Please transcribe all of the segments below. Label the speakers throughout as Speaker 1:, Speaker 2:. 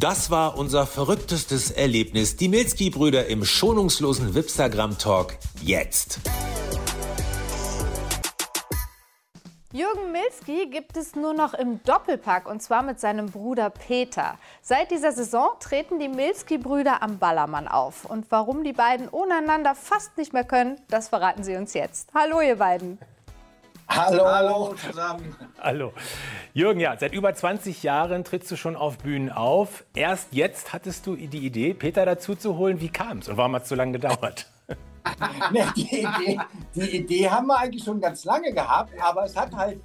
Speaker 1: Das war unser verrücktestes Erlebnis. Die Milski-Brüder im schonungslosen Wipstagram-Talk jetzt.
Speaker 2: Jürgen Milski gibt es nur noch im Doppelpack und zwar mit seinem Bruder Peter. Seit dieser Saison treten die Milski-Brüder am Ballermann auf. Und warum die beiden ohne einander fast nicht mehr können, das verraten sie uns jetzt. Hallo, ihr beiden.
Speaker 3: Hallo. Hallo zusammen.
Speaker 4: Hallo. Jürgen, ja, seit über 20 Jahren trittst du schon auf Bühnen auf. Erst jetzt hattest du die Idee, Peter dazu zu holen. Wie kam es und warum hat es so lange gedauert?
Speaker 3: die, Idee, die Idee haben wir eigentlich schon ganz lange gehabt, aber es hat halt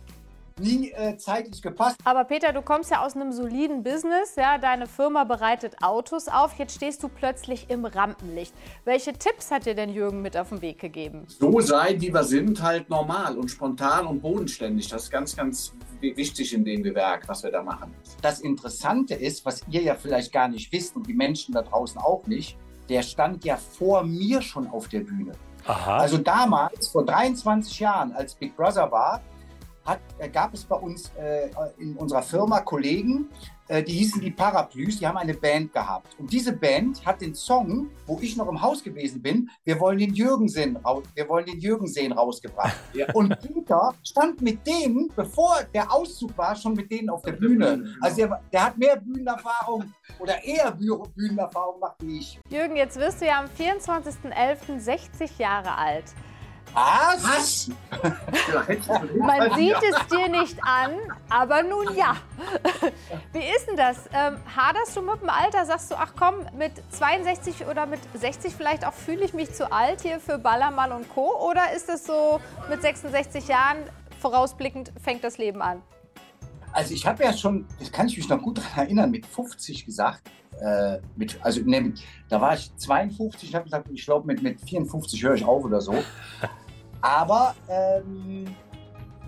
Speaker 3: nie äh, zeitlich gepasst.
Speaker 2: Aber Peter, du kommst ja aus einem soliden Business, ja, deine Firma bereitet Autos auf, jetzt stehst du plötzlich im Rampenlicht. Welche Tipps hat dir denn Jürgen mit auf den Weg gegeben?
Speaker 3: So sein, wie wir sind, halt normal und spontan und bodenständig. Das ist ganz, ganz wichtig in dem Gewerk, was wir da machen. Das Interessante ist, was ihr ja vielleicht gar nicht wisst und die Menschen da draußen auch nicht, der stand ja vor mir schon auf der Bühne. Aha. Also damals, vor 23 Jahren, als Big Brother war, hat, äh, gab es bei uns äh, in unserer Firma Kollegen, äh, die hießen die Paraplys, die haben eine Band gehabt. Und diese Band hat den Song, wo ich noch im Haus gewesen bin, wir wollen den Jürgen sehen, wir wollen den Jürgen sehen rausgebracht. Ja. Und Peter stand mit denen, bevor der Auszug war, schon mit denen auf der Bühne. Also der, der hat mehr Bühnenerfahrung oder eher Bühnenerfahrung gemacht wie ich.
Speaker 2: Jürgen, jetzt wirst du ja am 24.11. 60 Jahre alt.
Speaker 3: Was?
Speaker 2: Man sieht es dir nicht an, aber nun ja. Wie ist denn das? Ähm, haderst du mit dem Alter? Sagst du, ach komm, mit 62 oder mit 60 vielleicht auch fühle ich mich zu alt hier für Ballermann und Co. Oder ist es so mit 66 Jahren vorausblickend fängt das Leben an?
Speaker 3: Also ich habe ja schon, das kann ich mich noch gut daran erinnern, mit 50 gesagt, äh, mit, also ne, da war ich 52, ich habe gesagt, ich glaube mit, mit 54 höre ich auf oder so. Aber ähm,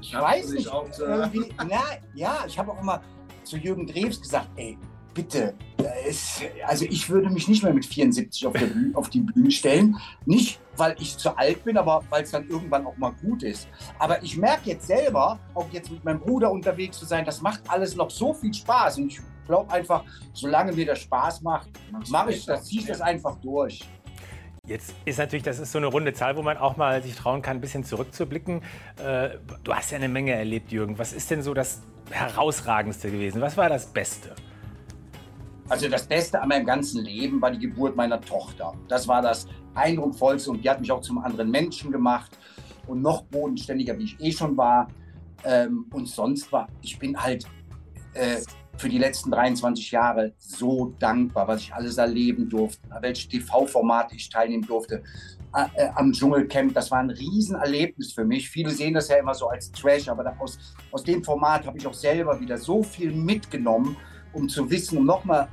Speaker 3: ich weiß nicht, irgendwie, na, ja, ich habe auch immer zu Jürgen Drews gesagt, ey, bitte, ist, also ich würde mich nicht mehr mit 74 auf, Bühne, auf, die Bühne stellen. Nicht, weil ich zu alt bin, aber weil es dann irgendwann auch mal gut ist. Aber ich merke jetzt selber, auch jetzt mit meinem Bruder unterwegs zu sein, das macht alles noch so viel Spaß. Und ich glaube einfach, solange mir das Spaß macht, mache ich das, ziehe ich das einfach durch.
Speaker 4: Jetzt ist natürlich, das ist so eine runde Zahl, wo man auch mal sich trauen kann, ein bisschen zurückzublicken. Äh, du hast ja eine Menge erlebt, Jürgen. Was ist denn so das Herausragendste gewesen? Was war das Beste?
Speaker 3: Also das Beste an meinem ganzen Leben war die Geburt meiner Tochter. Das war das Eindrucksvollste und die hat mich auch zum anderen Menschen gemacht und noch bodenständiger, wie ich eh schon war. Ähm, und sonst war, ich bin halt äh, für die letzten 23 Jahre so dankbar, was ich alles erleben durfte, welche TV-Formate ich teilnehmen durfte. Äh, am Dschungelcamp, das war ein Riesenerlebnis für mich. Viele sehen das ja immer so als Trash, aber aus, aus dem Format habe ich auch selber wieder so viel mitgenommen, um zu wissen, um nochmal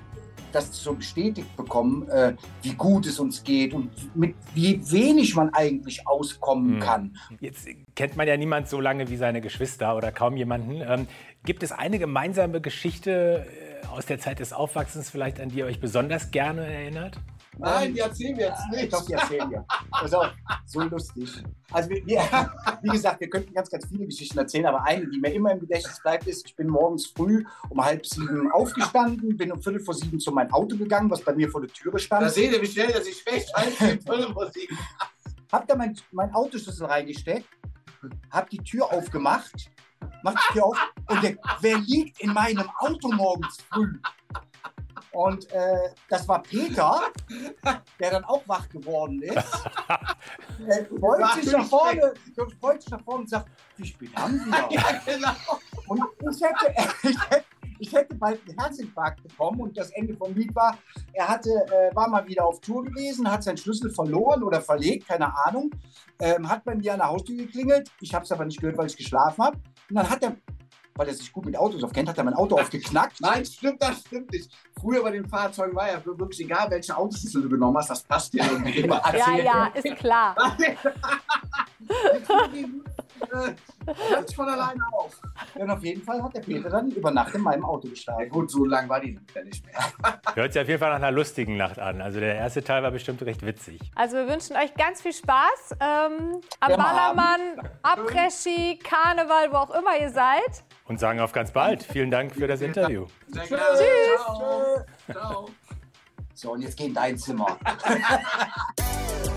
Speaker 3: das so bestätigt bekommen, äh, wie gut es uns geht und mit wie wenig man eigentlich auskommen hm. kann.
Speaker 4: Jetzt kennt man ja niemand so lange wie seine Geschwister oder kaum jemanden. Ähm, gibt es eine gemeinsame Geschichte äh, aus der Zeit des Aufwachsens vielleicht, an die ihr euch besonders gerne erinnert?
Speaker 3: Nein, die erzählen wir jetzt nicht. Doch, die erzählen wir. Also, so lustig. Also, wir, wir, wie gesagt, wir könnten ganz, ganz viele Geschichten erzählen, aber eine, die mir immer im Gedächtnis bleibt, ist, ich bin morgens früh um halb sieben aufgestanden, bin um viertel vor sieben zu meinem Auto gegangen, was bei mir vor der Türe stand.
Speaker 5: Da seht ihr, wie schnell sich recht halb viertel vor sieben.
Speaker 3: Hab da mein, mein Autoschlüssel reingesteckt, hab die Tür aufgemacht, mach die Tür auf und der, wer liegt in meinem Auto morgens früh? Und äh, das war Peter, der dann auch wach geworden ist. Er freut sich nach vorne, freut sich nach vorne und sagt, wie spät haben wir? ja, genau. Und ich hätte, ich hätte, ich hätte bald einen Herzinfarkt bekommen und das Ende vom Lied war, er hatte, äh, war mal wieder auf Tour gewesen, hat seinen Schlüssel verloren oder verlegt, keine Ahnung, ähm, hat bei mir an der Haustür geklingelt, ich habe es aber nicht gehört, weil ich geschlafen habe und dann hat er weil er sich gut mit Autos aufkennt, hat er mein Auto aufgeknackt.
Speaker 5: Nein, stimmt, das stimmt nicht. Früher bei den Fahrzeugen war ja wirklich egal, welche Autoschlüssel du genommen hast, das passt dir irgendwie immer.
Speaker 2: ja, ja, ist klar.
Speaker 3: Hört sich von alleine auf. Ja, und auf jeden Fall hat der Peter dann über Nacht in meinem Auto geschlafen. Ja,
Speaker 5: gut, so lang war die ja nicht mehr.
Speaker 4: Hört sich auf jeden Fall nach einer lustigen Nacht an. Also der erste Teil war bestimmt recht witzig.
Speaker 2: Also wir wünschen euch ganz viel Spaß ähm, am Ballermann, Après-Ski, Karneval, wo auch immer ihr seid.
Speaker 4: Und sagen auf ganz bald. Vielen Dank für das Interview.
Speaker 2: Tschüss. Tschüss.
Speaker 3: Ciao. So, und jetzt geh in dein Zimmer.